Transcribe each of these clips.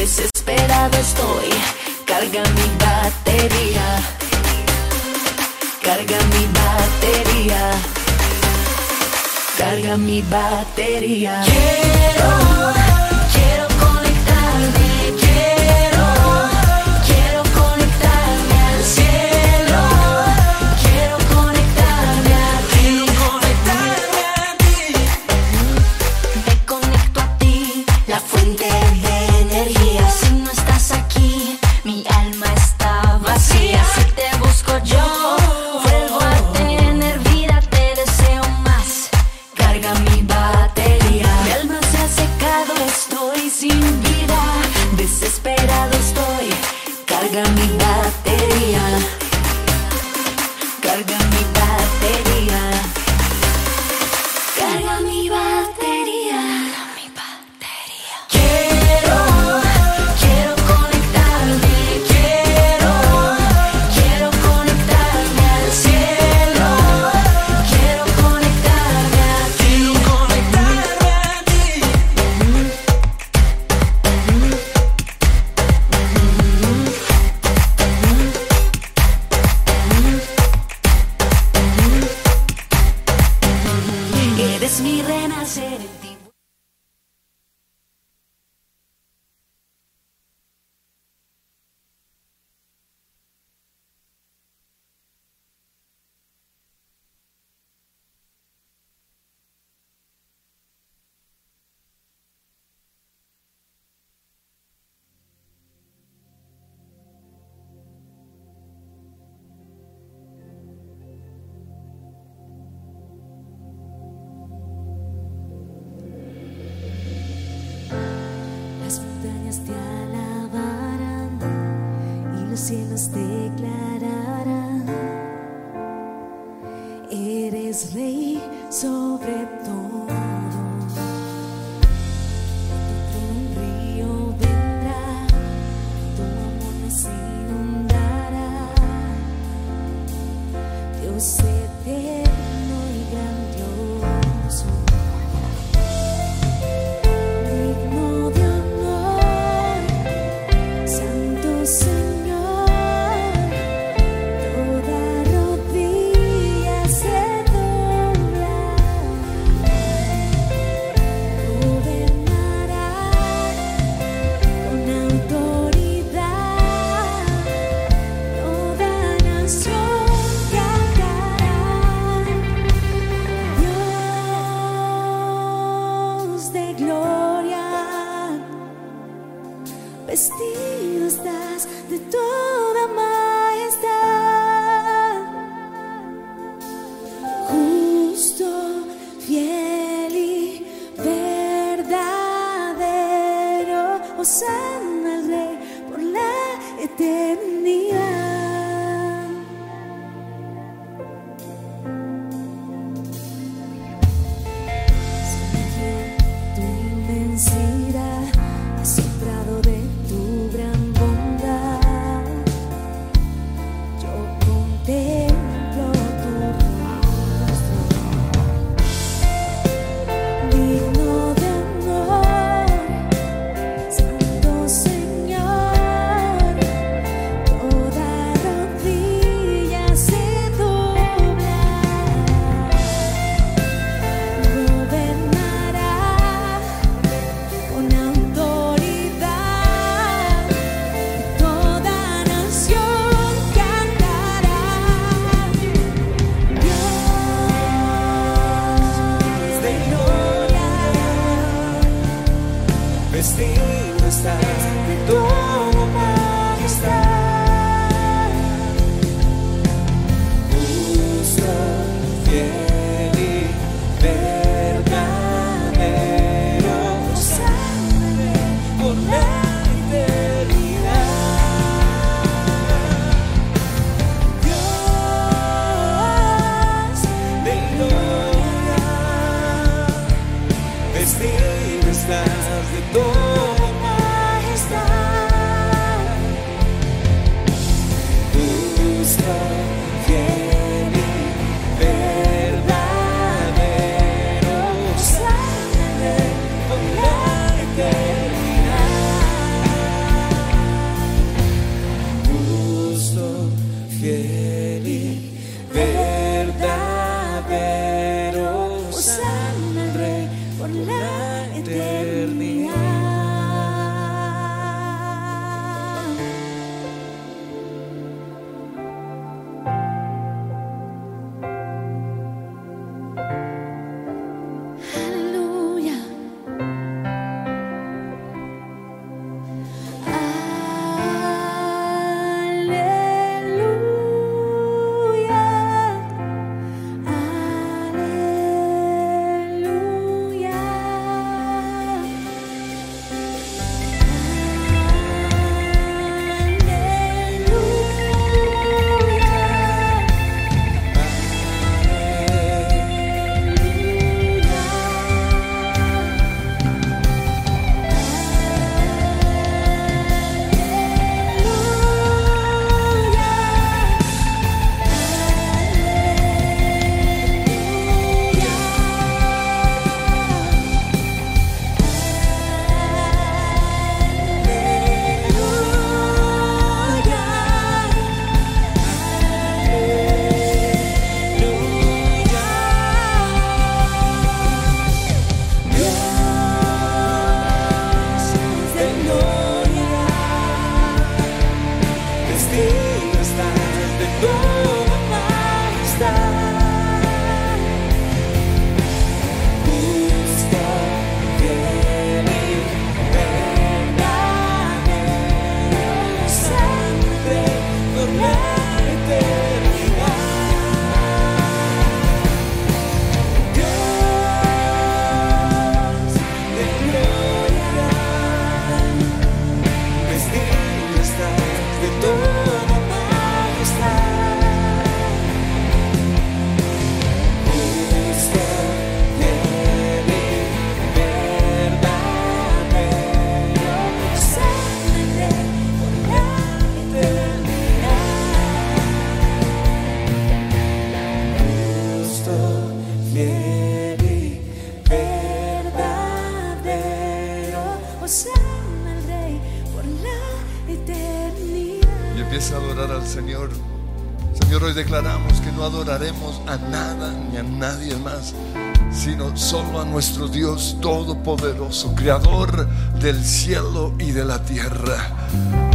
desesperado estoy. Carga mi batería. Carga mi batería. Carga mi batería. Quiero. sit there. E estás de door. Todopoderoso, Creador del cielo y de la tierra.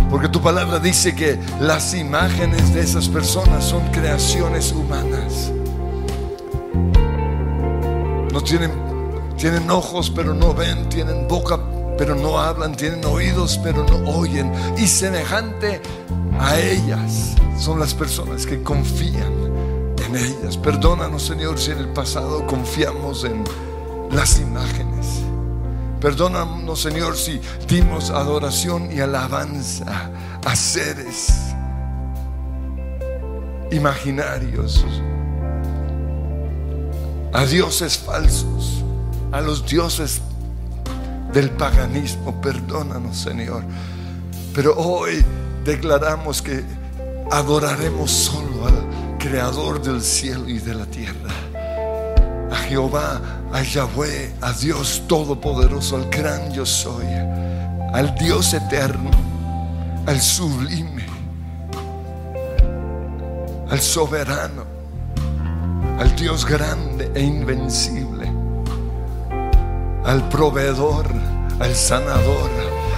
Porque tu palabra dice que las imágenes de esas personas son creaciones humanas. No tienen, tienen ojos pero no ven, tienen boca pero no hablan, tienen oídos pero no oyen. Y semejante a ellas son las personas que confían ellas. Perdónanos, Señor, si en el pasado confiamos en las imágenes. Perdónanos, Señor, si dimos adoración y alabanza a seres imaginarios, a dioses falsos, a los dioses del paganismo. Perdónanos, Señor. Pero hoy declaramos que adoraremos solo a creador del cielo y de la tierra. A Jehová, a Yahweh, a Dios Todopoderoso, al gran yo soy, al Dios eterno, al sublime, al soberano, al Dios grande e invencible, al proveedor, al sanador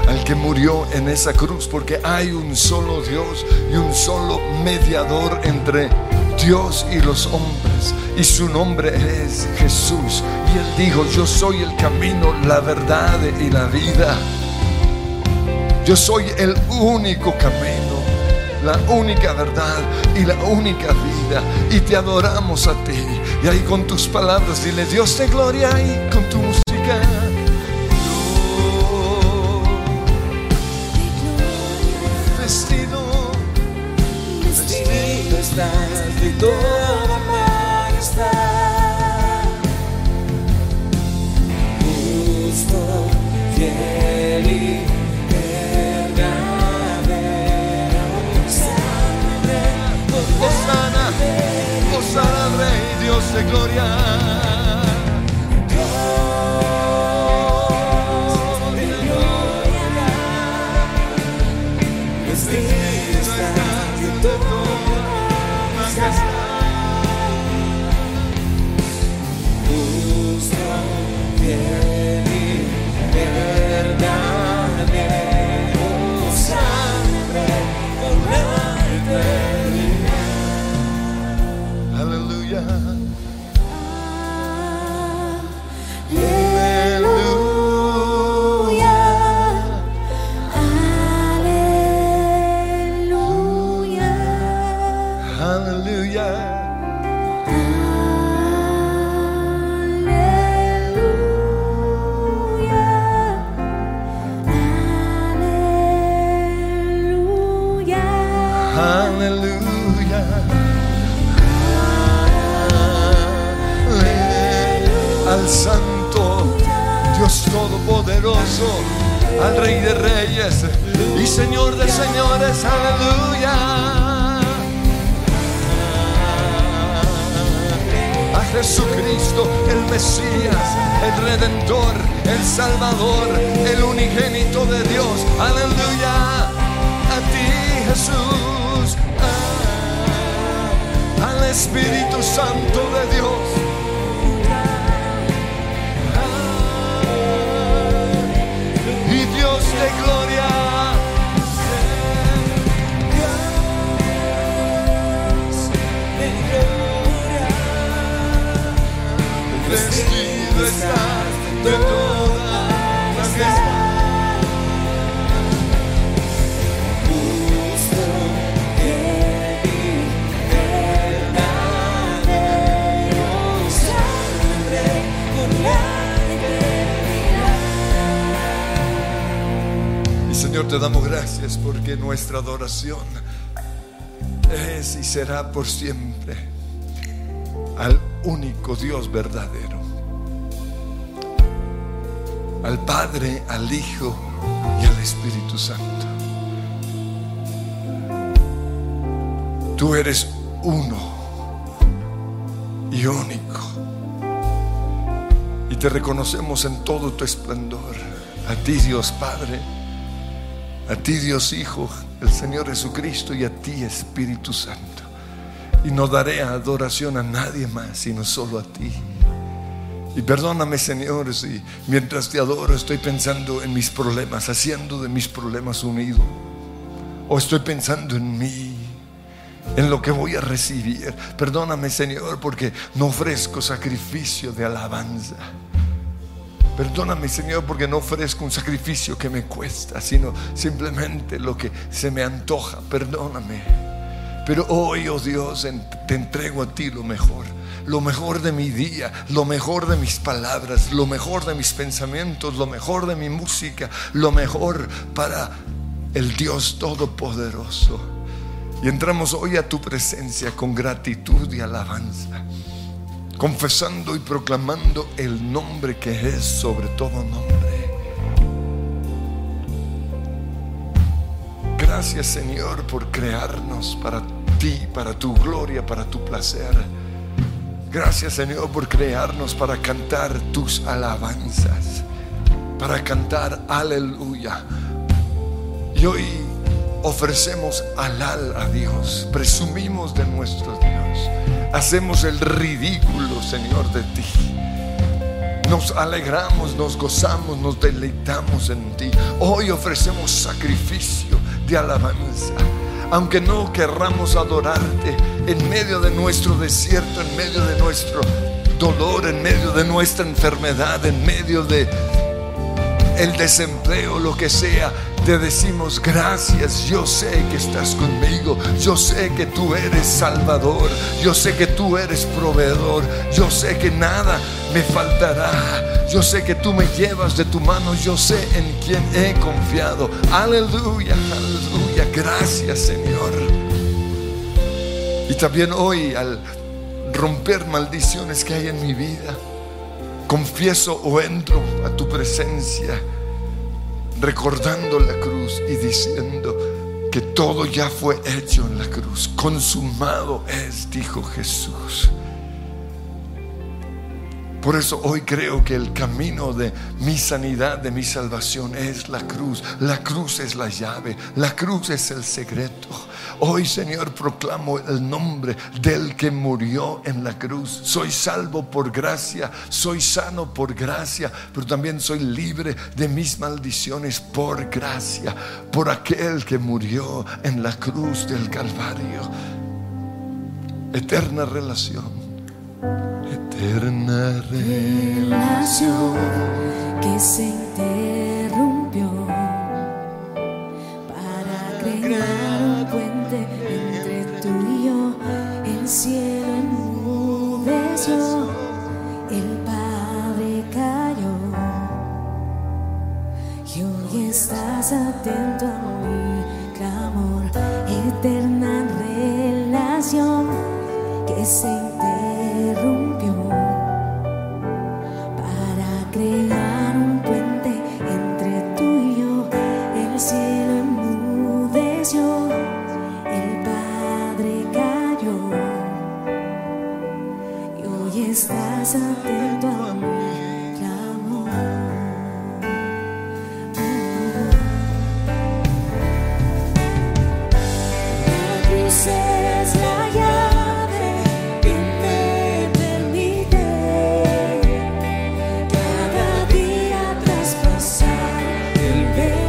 al que murió en esa cruz, porque hay un solo Dios y un solo mediador entre Dios y los hombres, y su nombre es Jesús. Y él dijo, yo soy el camino, la verdad y la vida. Yo soy el único camino, la única verdad y la única vida. Y te adoramos a ti. Y ahí con tus palabras dile Dios de gloria y con tu música. De toda majestad. Justo, fiel y verdadero. Osana, Osana, Rey, Dios de gloria. Al Rey de Reyes y Señor de Señores. Aleluya. A Jesucristo, el Mesías, el Redentor, el Salvador, el unigénito de Dios. Aleluya. A ti, Jesús. Al Espíritu Santo de Dios. Señor, te damos gracias porque nuestra adoración es y será por siempre al único Dios verdadero. Al Padre, al Hijo y al Espíritu Santo. Tú eres uno y único. Y te reconocemos en todo tu esplendor. A ti Dios Padre, a ti Dios Hijo, el Señor Jesucristo y a ti Espíritu Santo. Y no daré adoración a nadie más, sino solo a ti. Y perdóname, Señor, si mientras te adoro estoy pensando en mis problemas, haciendo de mis problemas un ídolo. O estoy pensando en mí, en lo que voy a recibir. Perdóname, Señor, porque no ofrezco sacrificio de alabanza. Perdóname, Señor, porque no ofrezco un sacrificio que me cuesta, sino simplemente lo que se me antoja. Perdóname. Pero hoy, oh Dios, te entrego a ti lo mejor. Lo mejor de mi día, lo mejor de mis palabras, lo mejor de mis pensamientos, lo mejor de mi música, lo mejor para el Dios Todopoderoso. Y entramos hoy a tu presencia con gratitud y alabanza, confesando y proclamando el nombre que es sobre todo nombre. Gracias Señor por crearnos para ti, para tu gloria, para tu placer. Gracias Señor por crearnos para cantar tus alabanzas, para cantar aleluya. Y hoy ofrecemos alal a Dios, presumimos de nuestro Dios, hacemos el ridículo Señor de ti. Nos alegramos, nos gozamos, nos deleitamos en ti. Hoy ofrecemos sacrificio de alabanza. Aunque no querramos adorarte en medio de nuestro desierto, en medio de nuestro dolor, en medio de nuestra enfermedad, en medio de el desempleo, lo que sea, te decimos gracias. Yo sé que estás conmigo. Yo sé que tú eres salvador. Yo sé que tú eres proveedor. Yo sé que nada me faltará. Yo sé que tú me llevas de tu mano. Yo sé en quién he confiado. Aleluya, aleluya. Gracias, Señor. Y también hoy al romper maldiciones que hay en mi vida confieso o entro a tu presencia recordando la cruz y diciendo que todo ya fue hecho en la cruz. Consumado es, dijo Jesús. Por eso hoy creo que el camino de mi sanidad, de mi salvación, es la cruz. La cruz es la llave, la cruz es el secreto. Hoy, Señor, proclamo el nombre del que murió en la cruz. Soy salvo por gracia, soy sano por gracia, pero también soy libre de mis maldiciones por gracia, por aquel que murió en la cruz del Calvario. Eterna relación eterna relación que se interrumpió para crear un puente entre tú y yo. El cielo enmudeció, el Padre cayó y hoy estás atento a mi clamor, eterna relación que se interrumpió silver.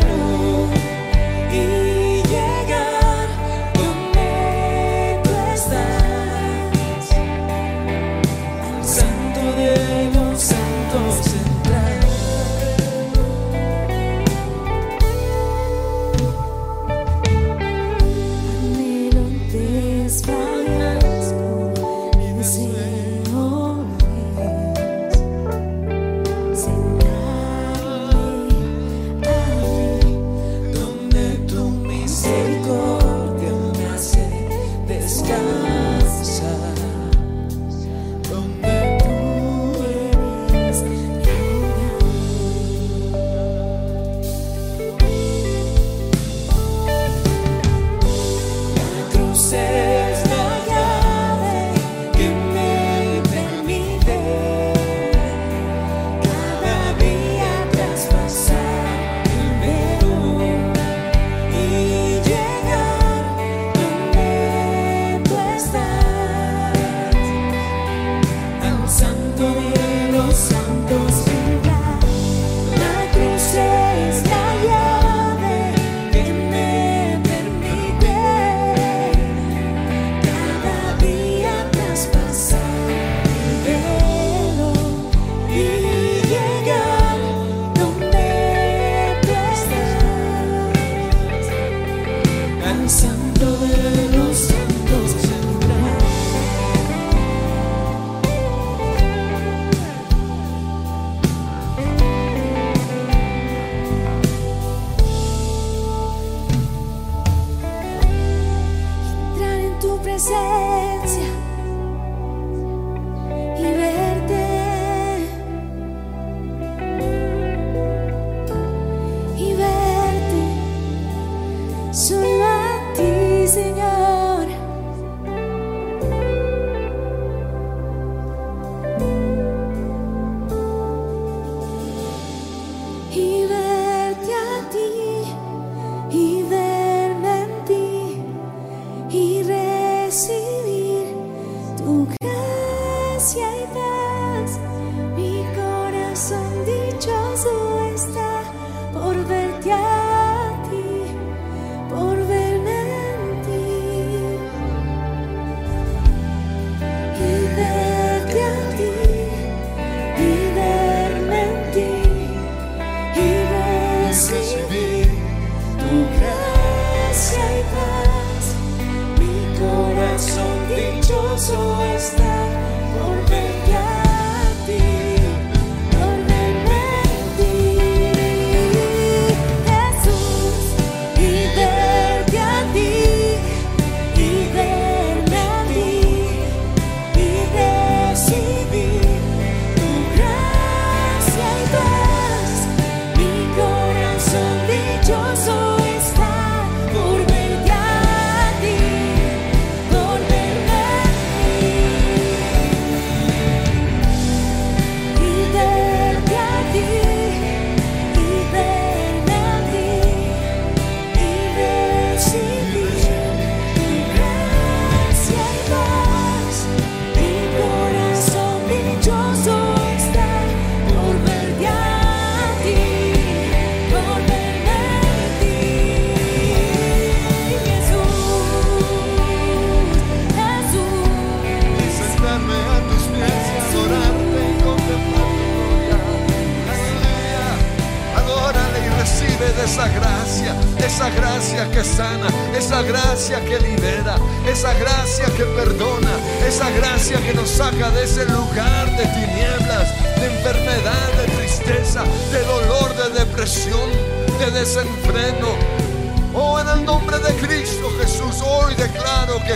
decir. Gracia que sana, esa gracia que libera, esa gracia que perdona, esa gracia que nos saca de ese lugar de tinieblas, de enfermedad, de tristeza, de dolor, de depresión, de desenfreno. Oh, en el nombre de Cristo Jesús, hoy declaro que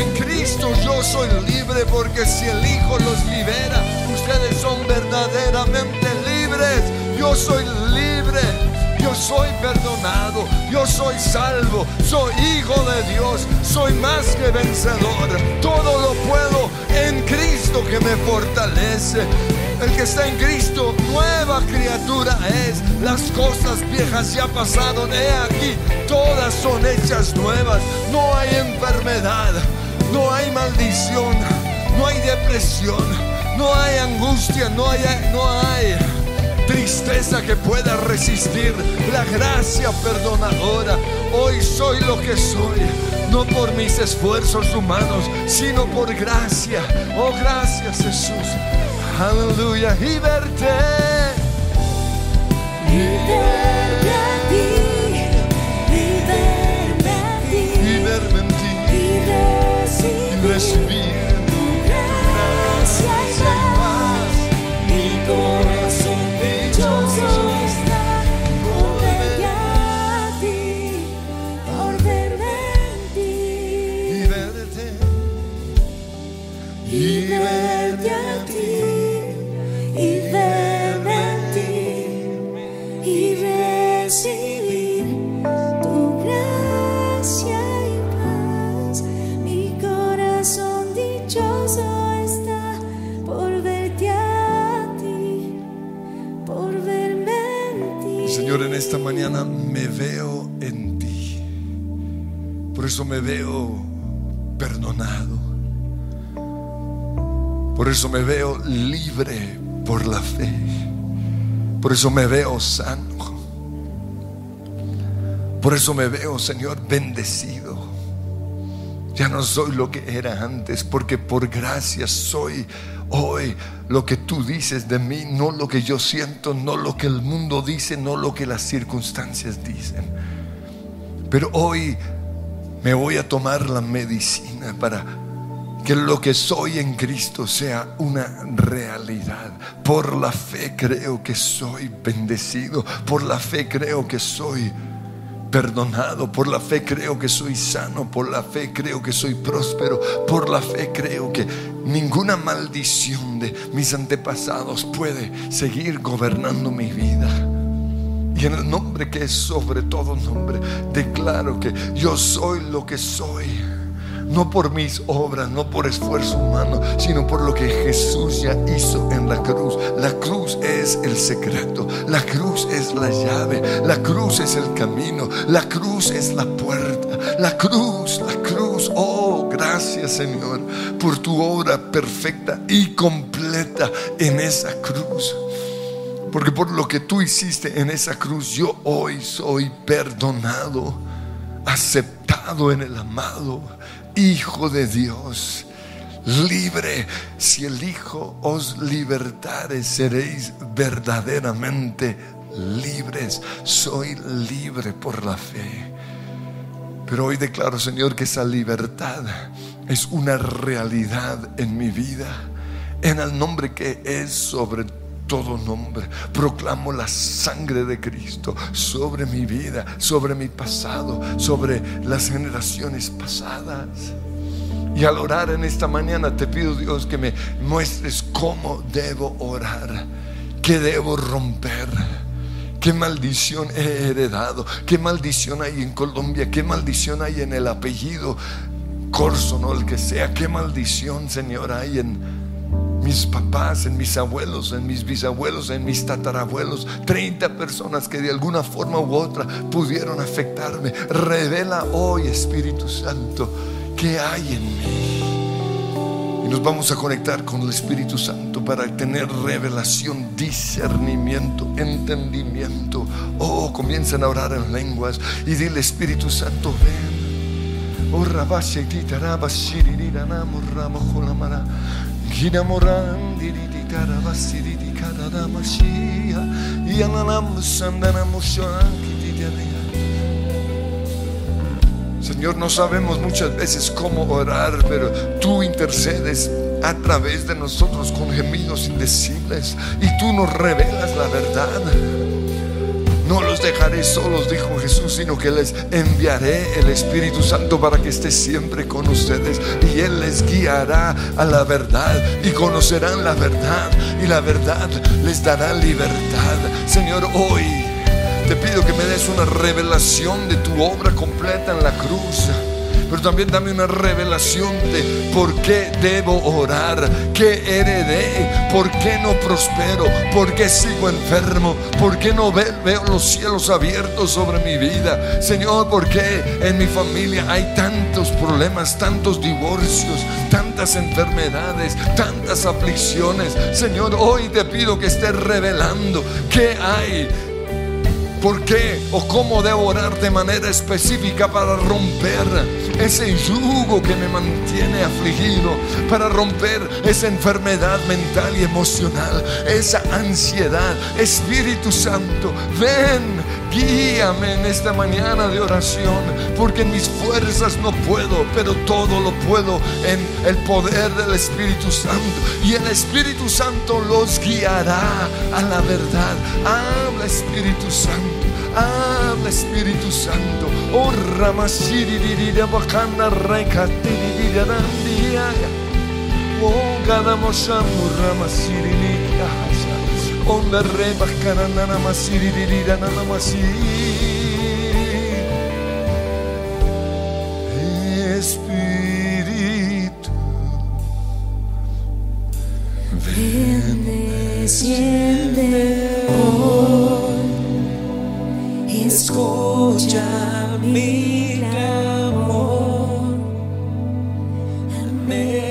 en Cristo yo soy libre porque si el Hijo los libera, ustedes son verdaderamente libres. Yo soy libre, yo soy perdonado, yo soy salvo, soy hijo de Dios, soy más que vencedor. Todo lo puedo en Cristo que me fortalece. El que está en Cristo, nueva criatura es. Las cosas viejas ya pasaron, he aquí, todas son hechas nuevas. No hay enfermedad, no hay maldición, no hay depresión, no hay angustia, no hay, no hay tristeza que pueda resistir la gracia perdonadora. Hoy soy lo que soy, no por mis esfuerzos humanos, sino por gracia. Oh, gracias Jesús. Aleluya. Y verte. Y verte a ti, y verme a ti, Y verme en ti. y Y recibir eso me veo perdonado. Por eso me veo libre por la fe. Por eso me veo sano. Por eso me veo, Señor, bendecido. Ya no soy lo que era antes, porque por gracia soy hoy lo que tú dices de mí, no lo que yo siento, no lo que el mundo dice, no lo que las circunstancias dicen. Pero hoy me voy a tomar la medicina para que lo que soy en Cristo sea una realidad. Por la fe creo que soy bendecido, por la fe creo que soy perdonado, por la fe creo que soy sano, por la fe creo que soy próspero, por la fe creo que ninguna maldición de mis antepasados puede seguir gobernando mi vida. Y en el nombre que es sobre todo nombre, declaro que yo soy lo que soy. No por mis obras, no por esfuerzo humano, sino por lo que Jesús ya hizo en la cruz. La cruz es el secreto, la cruz es la llave, la cruz es el camino, la cruz es la puerta, la cruz, la cruz. Oh, gracias Señor por tu obra perfecta y completa en esa cruz. Porque por lo que tú hiciste en esa cruz, yo hoy soy perdonado, aceptado en el amado Hijo de Dios, libre. Si el Hijo os libertare, seréis verdaderamente libres. Soy libre por la fe. Pero hoy declaro, Señor, que esa libertad es una realidad en mi vida. En el nombre que es sobre todo nombre. Proclamo la sangre de Cristo sobre mi vida, sobre mi pasado, sobre las generaciones pasadas. Y al orar en esta mañana te pido Dios que me muestres cómo debo orar, qué debo romper. Qué maldición he heredado, qué maldición hay en Colombia, qué maldición hay en el apellido Corso, no el que sea, qué maldición, Señor, hay en, mis papás, en mis abuelos, en mis bisabuelos, en mis tatarabuelos, 30 personas que de alguna forma u otra pudieron afectarme. Revela hoy, Espíritu Santo, qué hay en mí. Y nos vamos a conectar con el Espíritu Santo para tener revelación, discernimiento, entendimiento. Oh, comiencen a orar en lenguas y dile, Espíritu Santo, ven. Oh, Señor, no sabemos muchas veces cómo orar, pero tú intercedes a través de nosotros con gemidos indecibles y tú nos revelas la verdad. No los dejaré solos, dijo Jesús, sino que les enviaré el Espíritu Santo para que esté siempre con ustedes. Y Él les guiará a la verdad y conocerán la verdad. Y la verdad les dará libertad. Señor, hoy te pido que me des una revelación de tu obra completa en la cruz pero también dame una revelación de por qué debo orar, qué heredé, por qué no prospero, por qué sigo enfermo, por qué no veo los cielos abiertos sobre mi vida. Señor, por qué en mi familia hay tantos problemas, tantos divorcios, tantas enfermedades, tantas aflicciones. Señor, hoy te pido que estés revelando qué hay por qué o cómo debo orar de manera específica para romper ese yugo que me mantiene afligido, para romper esa enfermedad mental y emocional, esa ansiedad. Espíritu Santo, ven, guíame en esta mañana de oración, porque en mis fuerzas no puedo, pero todo lo puedo en el poder del Espíritu Santo. Y el Espíritu Santo los guiará a la verdad. Habla Espíritu Santo. Habla Espíritu Santo. Oh. Oh Onda re bakana nana masiri nana masiri. Espíritu. Ven, desciende hoy, escucha mi clamor, anhelo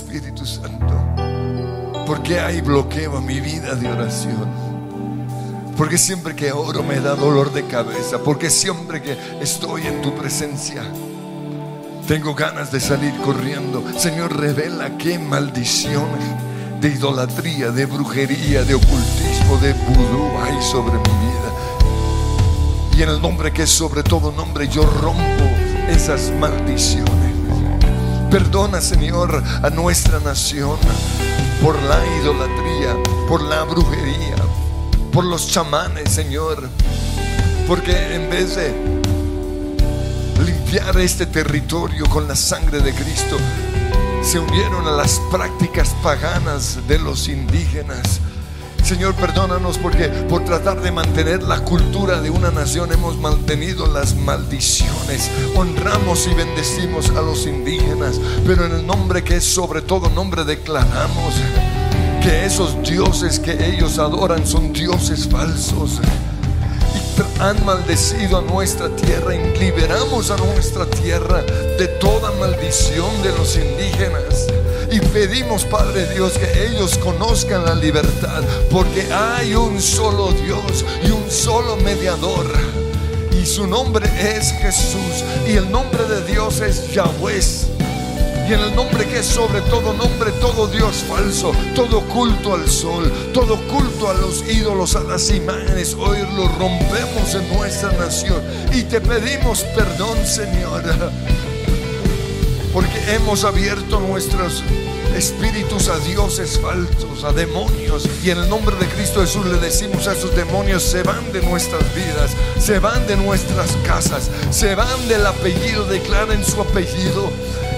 Espíritu Santo, porque hay bloqueo mi vida de oración. Porque siempre que oro me da dolor de cabeza. Porque siempre que estoy en tu presencia tengo ganas de salir corriendo. Señor, revela qué maldiciones de idolatría, de brujería, de ocultismo, de vudú hay sobre mi vida. Y en el nombre que es sobre todo nombre, yo rompo esas maldiciones. Perdona, Señor, a nuestra nación por la idolatría, por la brujería, por los chamanes, Señor. Porque en vez de limpiar este territorio con la sangre de Cristo, se unieron a las prácticas paganas de los indígenas. Señor, perdónanos porque por tratar de mantener la cultura de una nación hemos mantenido las maldiciones. Honramos y bendecimos a los indígenas, pero en el nombre que es sobre todo nombre declaramos que esos dioses que ellos adoran son dioses falsos y han maldecido a nuestra tierra y liberamos a nuestra tierra de toda maldición de los indígenas. Y pedimos, Padre Dios, que ellos conozcan la libertad, porque hay un solo Dios y un solo mediador. Y su nombre es Jesús. Y el nombre de Dios es Yahweh. Y en el nombre que es sobre todo nombre, todo Dios falso, todo culto al sol, todo culto a los ídolos, a las imágenes, hoy lo rompemos en nuestra nación. Y te pedimos perdón, Señor porque hemos abierto nuestros espíritus a dioses falsos, a demonios. Y en el nombre de Cristo Jesús le decimos a esos demonios, se van de nuestras vidas, se van de nuestras casas, se van del apellido, declaren su apellido.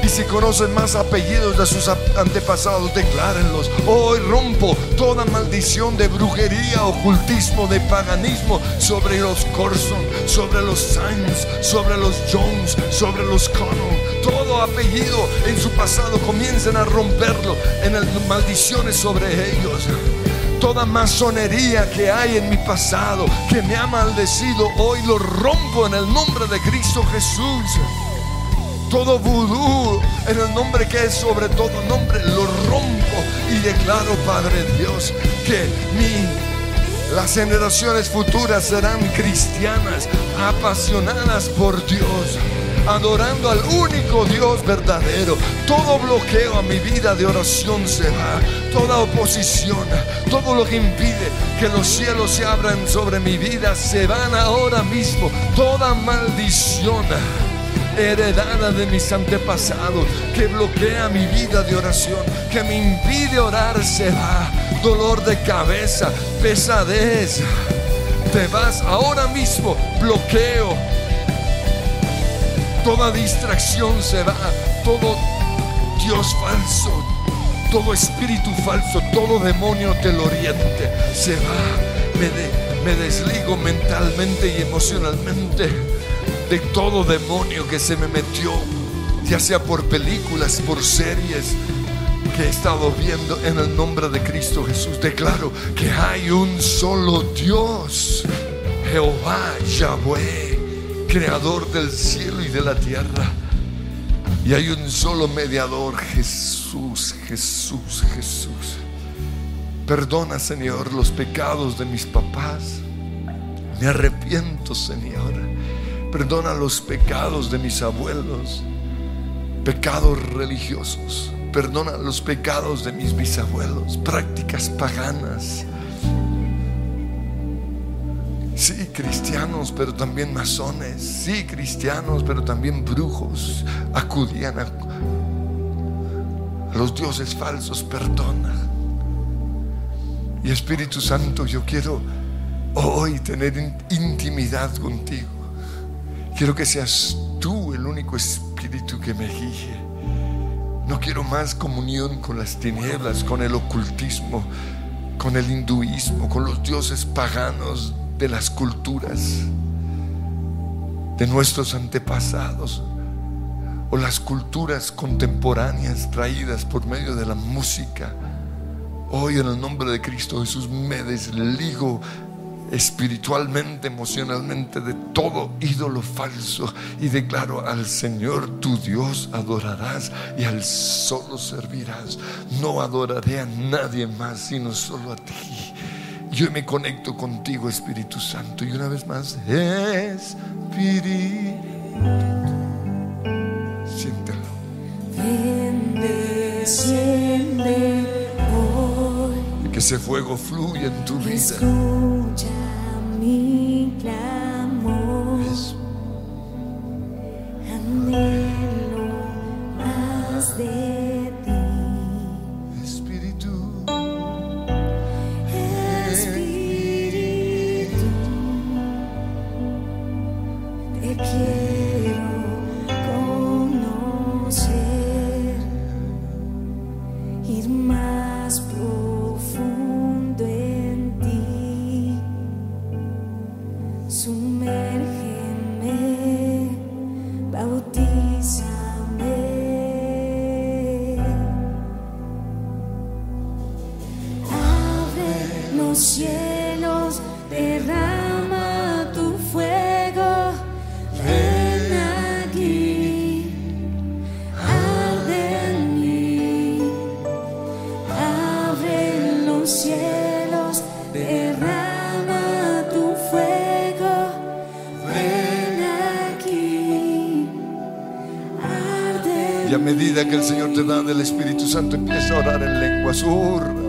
Y si conocen más apellidos de sus antepasados, declárenlos. Hoy rompo toda maldición de brujería, ocultismo, de paganismo sobre los Corson, sobre los Sainz, sobre los Jones, sobre los Connell. Todo apellido en su pasado comiencen a romperlo en el, maldiciones sobre ellos toda masonería que hay en mi pasado, que me ha maldecido, hoy lo rompo en el nombre de Cristo Jesús todo vudú en el nombre que es sobre todo nombre, lo rompo y declaro, Padre Dios, que mi, las generaciones futuras serán cristianas, apasionadas por Dios adorando al único Dios verdadero. Todo bloqueo a mi vida de oración se va. Toda oposición, todo lo que impide que los cielos se abran sobre mi vida, se van ahora mismo. Toda maldición heredada de mis antepasados, que bloquea mi vida de oración, que me impide orar, se va. Dolor de cabeza, pesadez. Te vas ahora mismo, bloqueo. Toda distracción se va, todo Dios falso, todo espíritu falso, todo demonio oriente se va. Me, me desligo mentalmente y emocionalmente de todo demonio que se me metió, ya sea por películas, por series que he estado viendo en el nombre de Cristo Jesús. Declaro que hay un solo Dios, Jehová, Yahweh, creador del cielo y de la tierra. Y hay un solo mediador, Jesús, Jesús, Jesús. Perdona, Señor, los pecados de mis papás. Me arrepiento, Señor Perdona los pecados de mis abuelos, pecados religiosos. Perdona los pecados de mis bisabuelos, prácticas paganas. Sí, cristianos, pero también masones. Sí, cristianos, pero también brujos. Acudían a, los dioses falsos. Perdona. Y Espíritu Santo, yo quiero hoy tener intimidad contigo. Quiero que seas tú el único espíritu que me guíe. No quiero más comunión con las tinieblas, con el ocultismo, con el hinduismo, con los dioses paganos de las culturas de nuestros antepasados o las culturas contemporáneas traídas por medio de la música. Hoy en el nombre de Cristo Jesús me desligo espiritualmente, emocionalmente de todo ídolo falso y declaro al Señor tu Dios adorarás y al solo servirás. No adoraré a nadie más sino solo a ti. Yo me conecto contigo, Espíritu Santo, y una vez más, Espíritu, siéntelo. Y que ese fuego fluya en tu vida. me. Que el Señor te da del Espíritu Santo, empieza a orar en lenguas. Ora.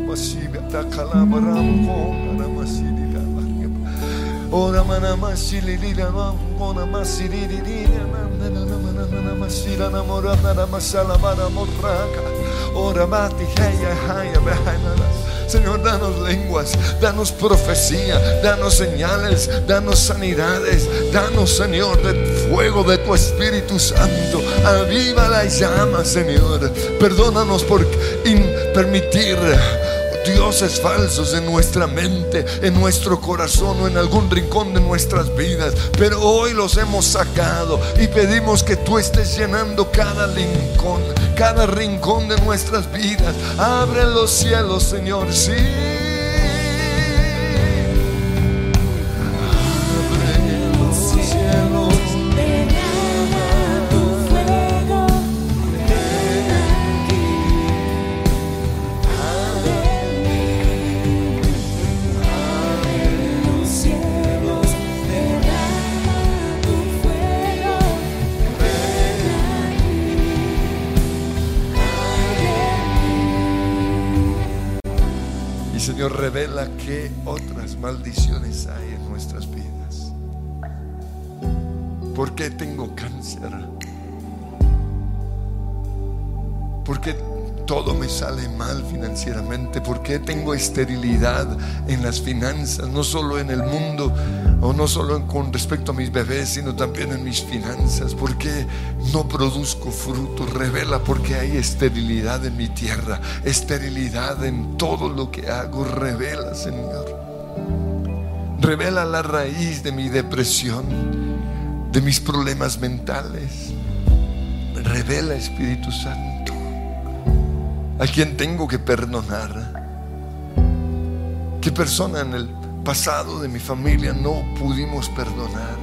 Señor, danos lenguas, danos profecía, danos señales, danos sanidades, danos, Señor, de fuego de tu Espíritu Santo. Aviva la llama, Señor. Perdónanos por permitir dioses falsos en nuestra mente, en nuestro corazón o en algún rincón de nuestras vidas. Pero hoy los hemos sacado y pedimos que tú estés llenando cada rincón, cada rincón de nuestras vidas. Abre los cielos, Señor, sí. Señor, revela qué otras maldiciones hay en nuestras vidas. ¿Por qué tengo cáncer? ¿Por qué todo me sale mal financieramente? ¿Por qué tengo esterilidad en las finanzas? No solo en el mundo, o no solo con respecto a mis bebés, sino también en mis finanzas. ¿Por qué no produzco fruto? Revela por qué hay esterilidad en mi tierra, esterilidad en todo lo que hago. Revela, Señor. Revela la raíz de mi depresión, de mis problemas mentales. Revela, Espíritu Santo, a quien tengo que perdonar. ¿Qué persona en el pasado de mi familia no pudimos perdonar?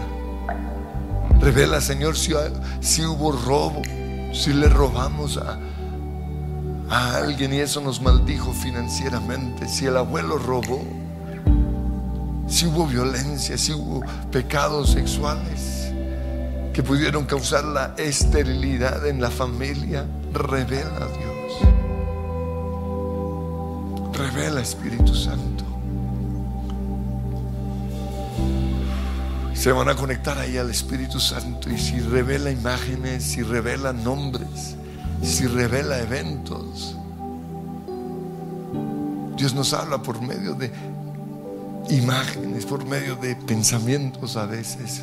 Revela, Señor, si, hubo robo, si le robamos a alguien y eso nos maldijo financieramente, si el abuelo robó, si hubo violencia, si hubo pecados sexuales que pudieron causar la esterilidad en la familia, revela Dios. Revela Espíritu Santo. Se van a conectar ahí al Espíritu Santo y si revela imágenes, si revela nombres, si revela eventos, Dios nos habla por medio de imágenes, por medio de pensamientos a veces,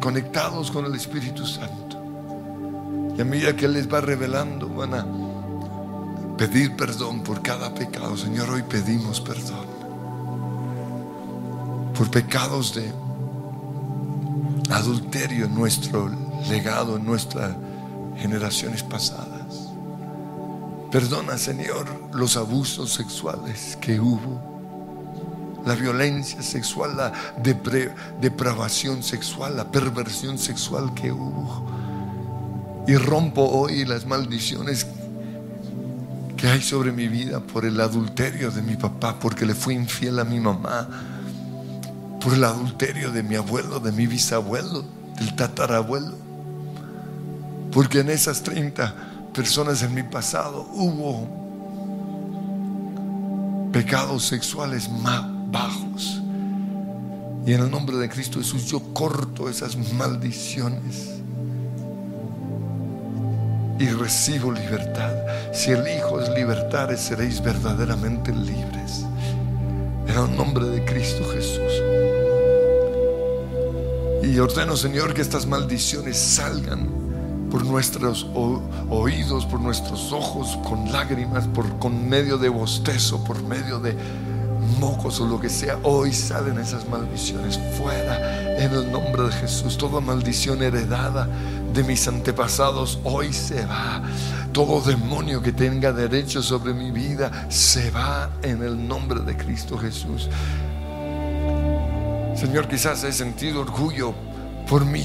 conectados con el Espíritu Santo. Y a medida que Él les va revelando, van a pedir perdón por cada pecado. Señor, hoy pedimos perdón por pecados de adulterio en nuestro legado, en nuestras generaciones pasadas. Perdona, Señor, los abusos sexuales que hubo la violencia sexual, la depravación sexual, la perversión sexual que hubo. Y rompo hoy las maldiciones que hay sobre mi vida por el adulterio de mi papá, porque le fui infiel a mi mamá, por el adulterio de mi abuelo, de mi bisabuelo, del tatarabuelo. Porque en esas 30 personas en mi pasado hubo pecados sexuales más bajos. Y en el nombre de Cristo Jesús yo corto esas maldiciones y recibo libertad. Si el Hijo es libertad, seréis verdaderamente libres. En el nombre de Cristo Jesús. Y ordeno, Señor, que estas maldiciones salgan por nuestros oídos, por nuestros ojos, con lágrimas, por con medio de bostezo, por medio de mocos o lo que sea, hoy salen esas maldiciones fuera en el nombre de Jesús. Toda maldición heredada de mis antepasados hoy se va. Todo demonio que tenga derecho sobre mi vida se va en el nombre de Cristo Jesús. Señor, quizás he sentido orgullo por mí,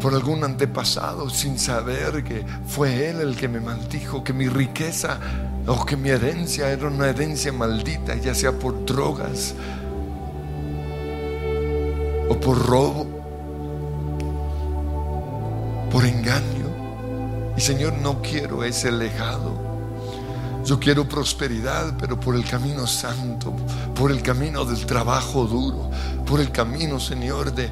por algún antepasado, sin saber que fue Él el que me maldijo, que mi riqueza o que mi herencia era una herencia maldita, ya sea por drogas o por robo, por engaño. Y Señor, no quiero ese legado. Yo quiero prosperidad, pero por el camino santo, por el camino del trabajo duro, por el camino, Señor, de,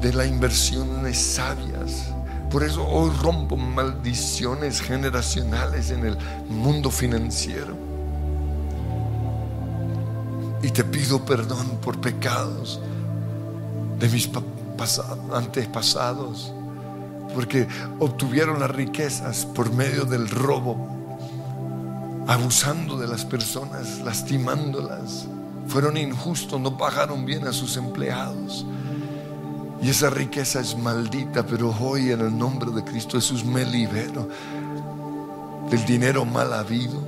de las inversiones sabias. Por eso hoy rompo maldiciones generacionales en el mundo financiero. Y te pido perdón por pecados de mis antepasados, porque obtuvieron las riquezas por medio del robo, abusando de las personas, lastimándolas. Fueron injustos, no pagaron bien a sus empleados. Y esa riqueza es maldita, pero hoy en el nombre de Cristo Jesús me libero del dinero mal habido,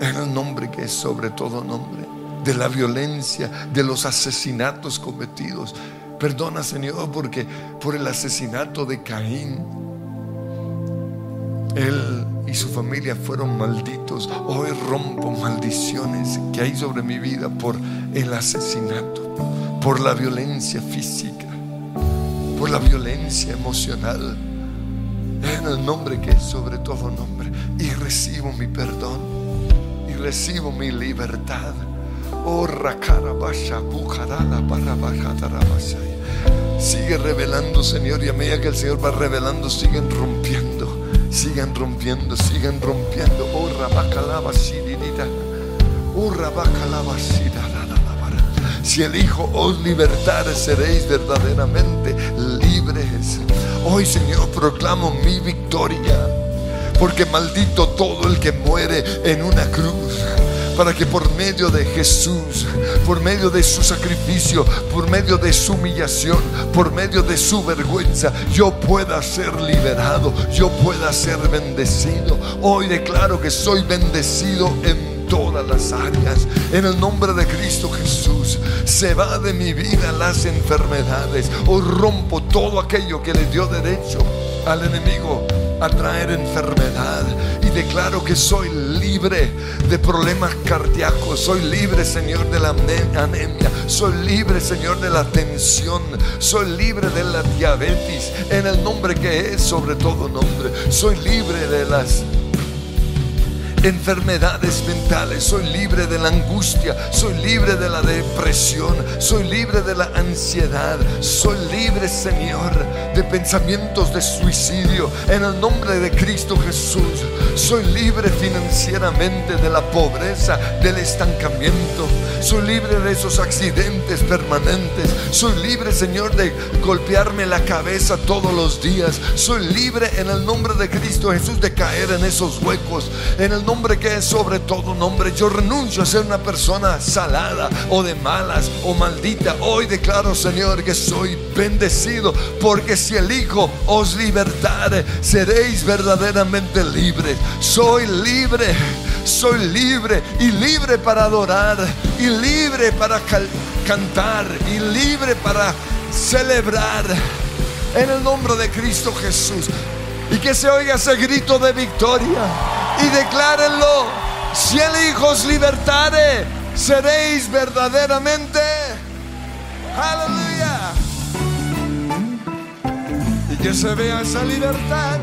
en el nombre que es sobre todo nombre, de la violencia, de los asesinatos cometidos. Perdona, Señor, porque por el asesinato de Caín, él y su familia fueron malditos. Hoy rompo maldiciones que hay sobre mi vida por el asesinato por la violencia física, por la violencia emocional, en el nombre que es sobre todo nombre, y recibo mi perdón, y recibo mi libertad. Sigue revelando, Señor, y a medida que el Señor va revelando, siguen rompiendo, sigan rompiendo, sigan rompiendo. Si el Hijo os libertare, seréis verdaderamente libres. Hoy, Señor, proclamo mi victoria. Porque maldito todo el que muere en una cruz para que por medio de Jesús, por medio de su sacrificio, por medio de su humillación, por medio de su vergüenza, yo pueda ser liberado, yo pueda ser bendecido. Hoy declaro que soy bendecido en todas las áreas. En el nombre de Cristo Jesús, se va de mi vida las enfermedades. o rompo todo aquello que le dio derecho al enemigo a traer enfermedad declaro que soy libre de problemas cardíacos, soy libre Señor de la anemia, soy libre Señor de la tensión, soy libre de la diabetes en el nombre que es sobre todo nombre, soy libre de las enfermedades mentales, soy libre de la angustia, soy libre de la depresión, soy libre de la ansiedad, soy libre, Señor, de pensamientos de suicidio. En el nombre de Cristo Jesús, soy libre financieramente de la pobreza, del estancamiento, soy libre de esos accidentes permanentes, soy libre, Señor, de golpearme la cabeza todos los días, soy libre en el nombre de Cristo Jesús de caer en esos huecos, nombre que es sobre todo nombre. Yo renuncio a ser una persona salada o de malas o maldita. Hoy declaro, Señor, que soy bendecido porque si el Hijo os libertare, seréis verdaderamente libres. Soy libre, soy libre y libre para adorar y libre para cantar y libre para celebrar en el nombre de Cristo Jesús. Y que se oiga ese grito de victoria. Y declárenlo. Si el Hijo os libertare, seréis verdaderamente. Aleluya. Y que se vea esa libertad.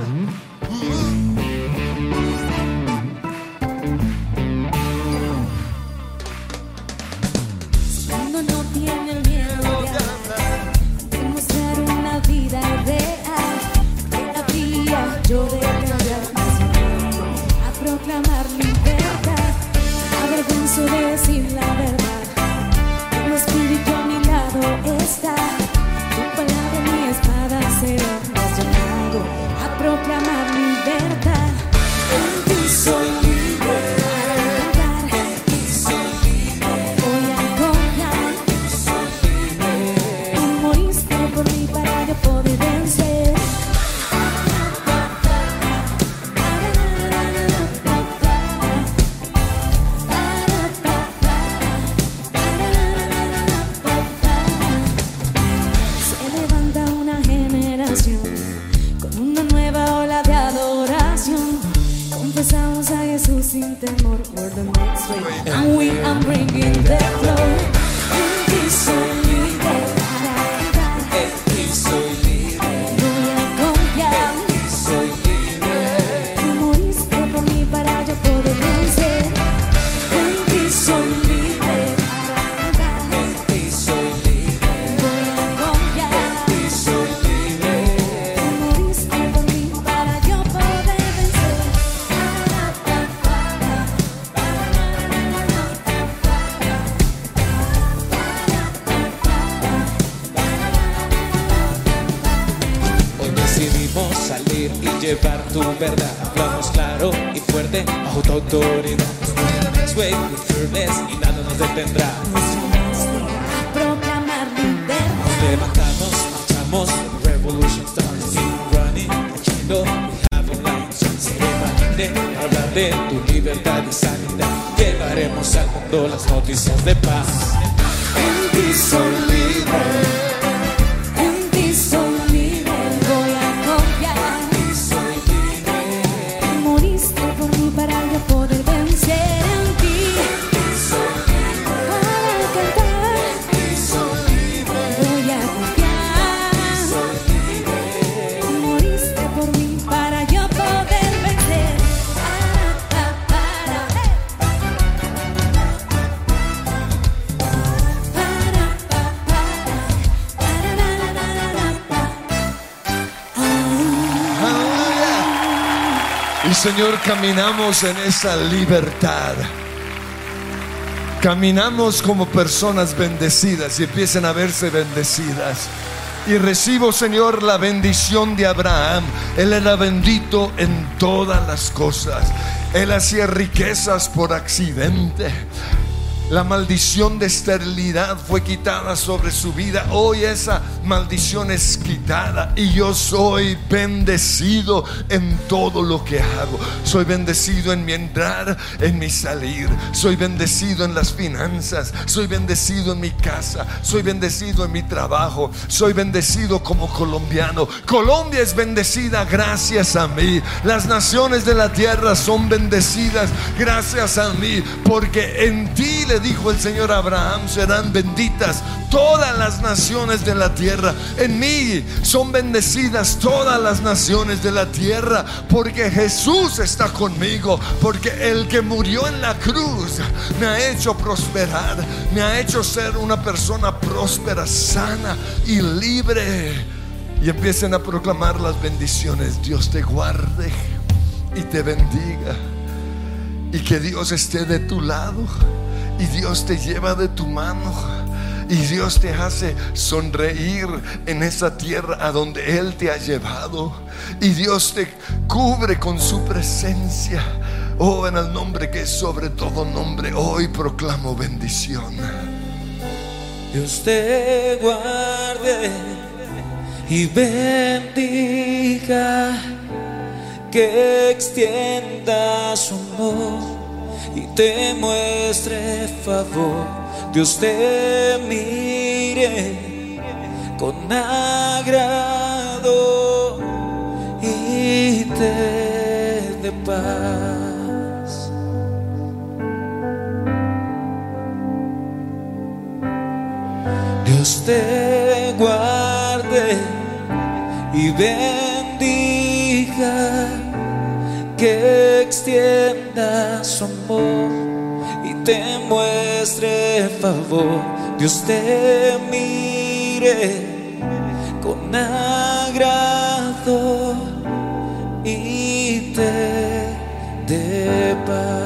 De tu libertad y sanidad. Llevaremos al mundo las noticias de paz. En ti soy caminamos en esa libertad. Caminamos como personas bendecidas y empiecen a verse bendecidas. Y recibo, Señor, la bendición de Abraham. Él era bendito en todas las cosas. Él hacía riquezas por accidente. La maldición de esterilidad fue quitada sobre su vida. Hoy esa maldición es quitada y yo soy bendecido en todo lo que hago. Soy bendecido en mi entrar, en mi salir. Soy bendecido en las finanzas. Soy bendecido en mi casa. Soy bendecido en mi trabajo. Soy bendecido como colombiano. Colombia es bendecida gracias a mí. Las naciones de la tierra son bendecidas gracias a mí. Porque en ti dijo el Señor Abraham, serán benditas todas las naciones de la tierra. En mí son bendecidas todas las naciones de la tierra. Porque Jesús está conmigo. Porque el que murió en la cruz me ha hecho prosperar. Me ha hecho ser una persona próspera, sana y libre. Y empiecen a proclamar las bendiciones. Dios te guarde y te bendiga. Y que Dios esté de tu lado. Y Dios te lleva de tu mano. Y Dios te hace sonreír en esa tierra a donde Él te ha llevado. Y Dios te cubre con su presencia. Oh, en el nombre que es sobre todo nombre, hoy proclamo bendición. Dios te guarde y bendiga, que extienda su amor y te muestre favor. Dios te mire con agrado y te dé paz. Dios te guarde y bendiga, que extienda su amor y te muestre favor. Dios te mire con agrado y te dé paz.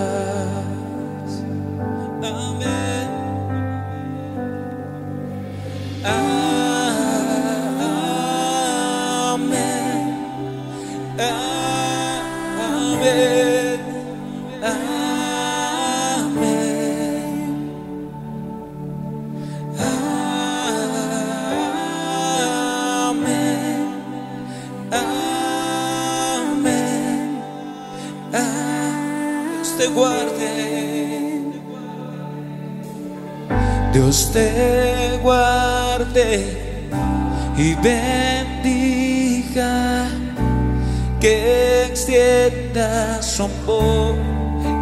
Dios te guarde y bendiga, que extienda su amor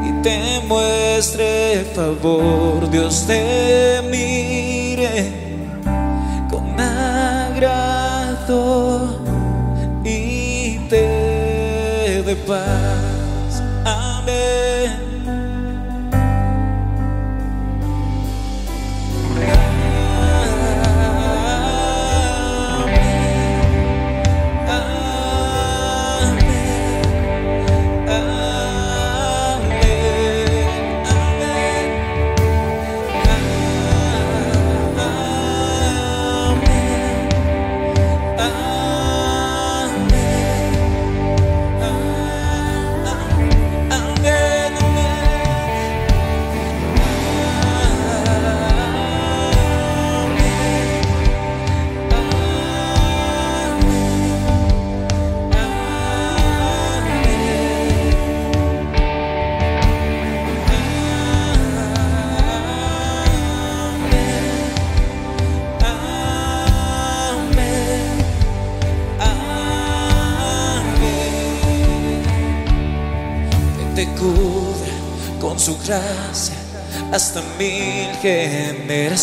y te muestre favor. Dios te mire con agrado y te dé paz. Amén.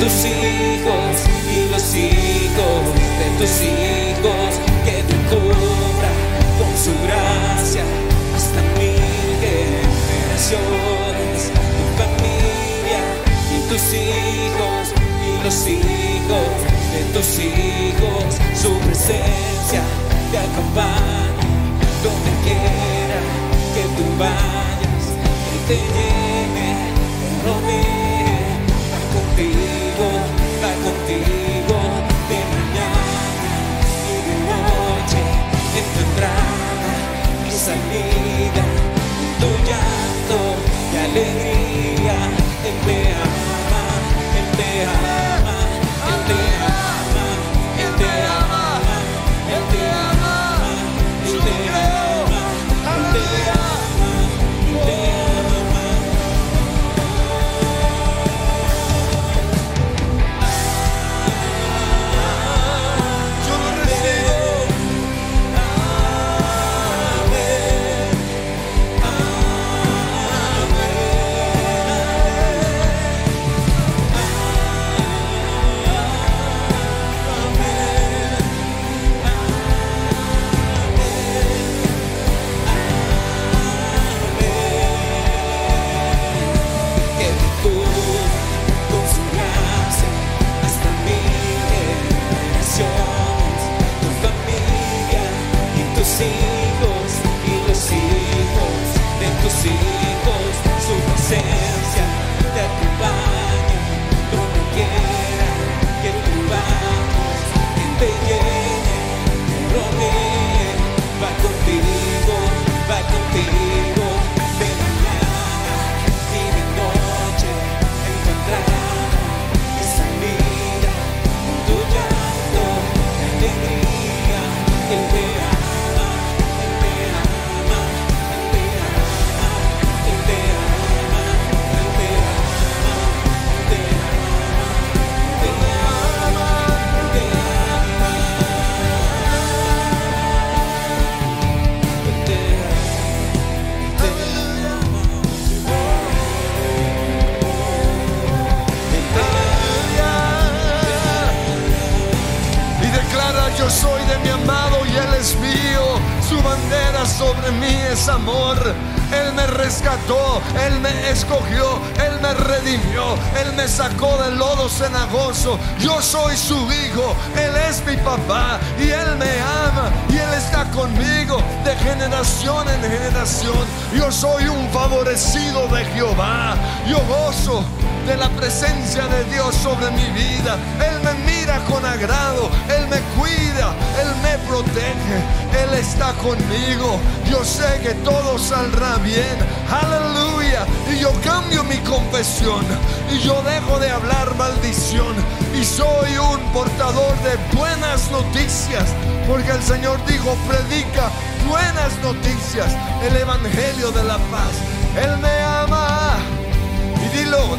tus hijos y los hijos de tus hijos, que te cubra con su gracia hasta mil generaciones, tu familia y tus hijos y los hijos de tus hijos, su presencia te acompaña donde quiera que tú vayas, Él te llene, de mañana y de noche, en tu entrada y salida, tu llanto y alegría,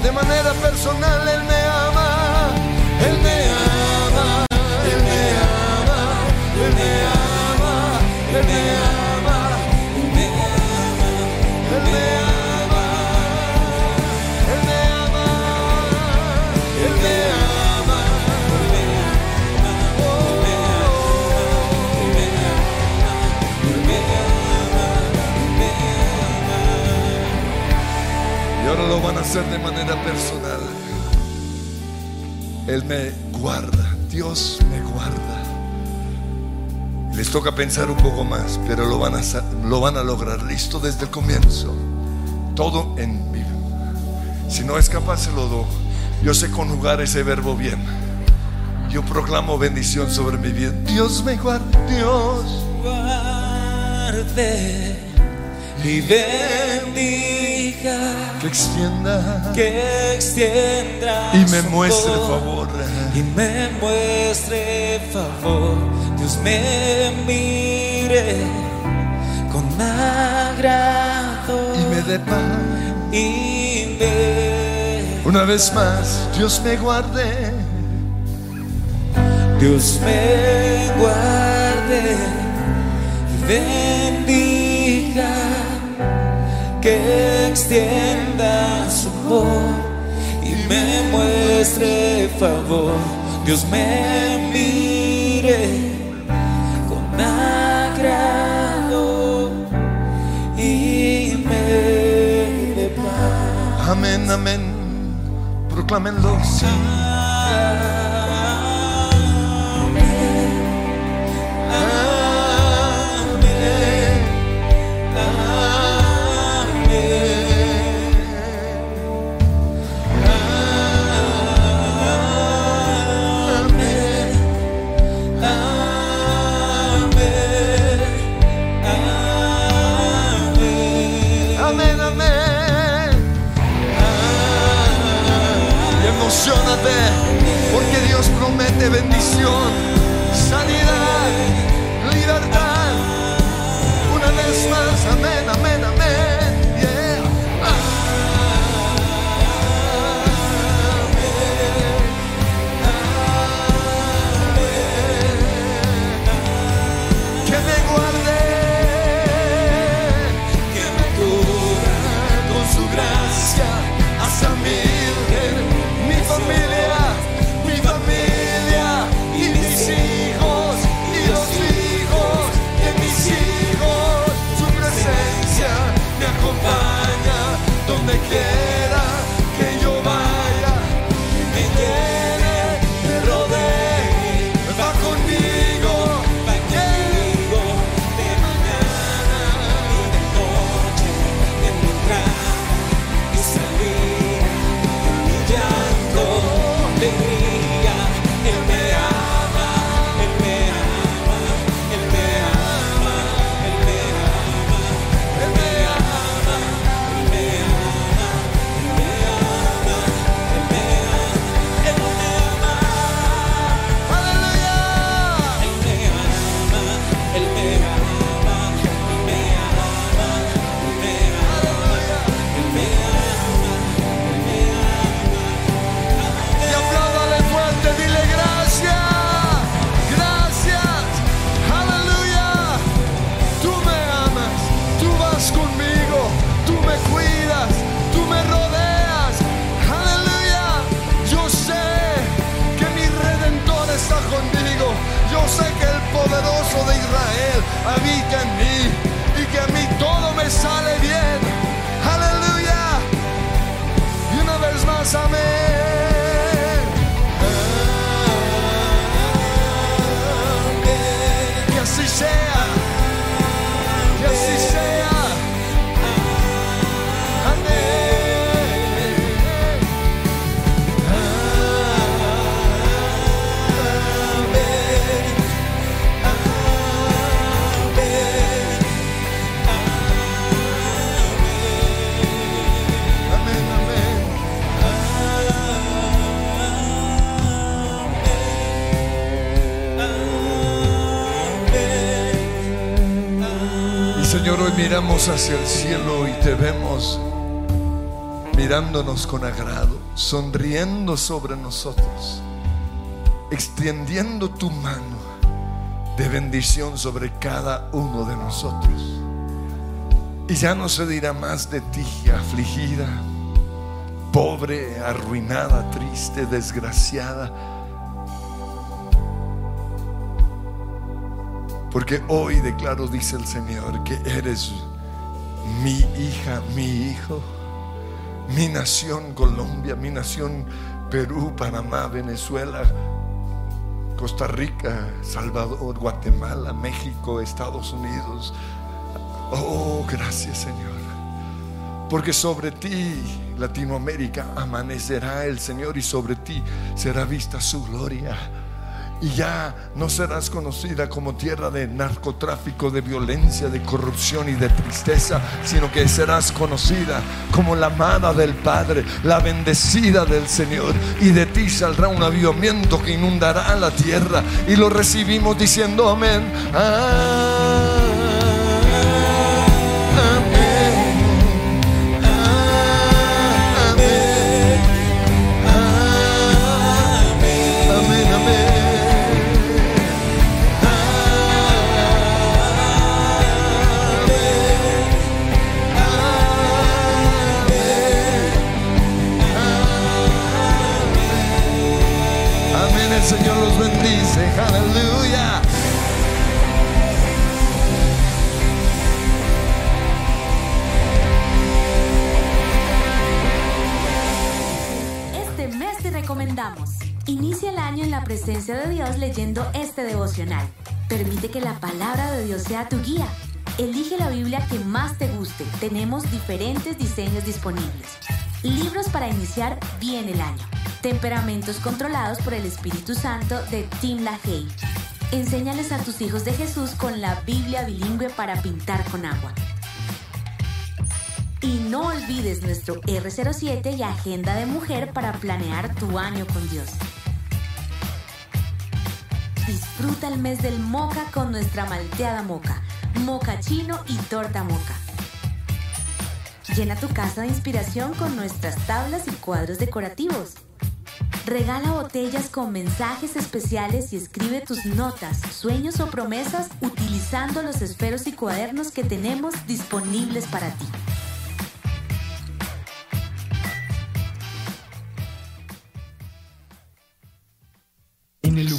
de manera personal, Él me ama. Él me ama. Él me ama. Él me ama. Él me ama. Hacer de manera personal. Él me guarda, Dios me guarda. Les toca pensar un poco más, pero lo van a, lo van a lograr listo desde el comienzo. Todo en mí. Si no es capaz, se lo doy. Yo sé conjugar ese verbo bien. Yo proclamo bendición sobre mi vida. Dios me guarda, Dios. guarde y bendiga, Que extienda que extienda y me muestre favor. y me muestre favor. Dios me mire con agrado Y me dé paz. y me Una vez más, Dios me guarde. Dios me guarde y bendiga, que extienda su voz y me muestre favor. Dios me mire con agrado y me dé paz. Amén, amén. Proclámenlo. Sí. Porque Dios promete bendición, miramos hacia el cielo y te vemos mirándonos con agrado, sonriendo sobre nosotros, extendiendo tu mano de bendición sobre cada uno de nosotros. Y ya no se dirá más de ti, afligida, pobre, arruinada, triste, desgraciada. Porque hoy declaro, dice el Señor, que eres mi hija, mi hijo, mi nación Colombia, mi nación Perú, Panamá, Venezuela, Costa Rica, Salvador, Guatemala, México, Estados Unidos. Oh, gracias Señor. Porque sobre ti, Latinoamérica, amanecerá el Señor y sobre ti será vista su gloria. Y ya no serás conocida como tierra de narcotráfico, de violencia, de corrupción y de tristeza, sino que serás conocida como la amada del Padre, la bendecida del Señor. Y de ti saldrá un avivamiento que inundará la tierra. Y lo recibimos diciendo amén. Amén. Inicia el año en la presencia de Dios leyendo este devocional. Permite que la palabra de Dios sea tu guía. Elige la Biblia que más te guste. Tenemos diferentes diseños disponibles. Libros para iniciar bien el año. Temperamentos controlados por el Espíritu Santo de Tim LaHaye. Enséñales a tus hijos de Jesús con la Biblia bilingüe para pintar con agua. Y no olvides nuestro R07 y Agenda de Mujer para planear tu año con Dios. Disfruta el mes del moca con nuestra malteada moca, moca chino y torta moca. Llena tu casa de inspiración con nuestras tablas y cuadros decorativos. Regala botellas con mensajes especiales y escribe tus notas, sueños o promesas utilizando los esferos y cuadernos que tenemos disponibles para ti.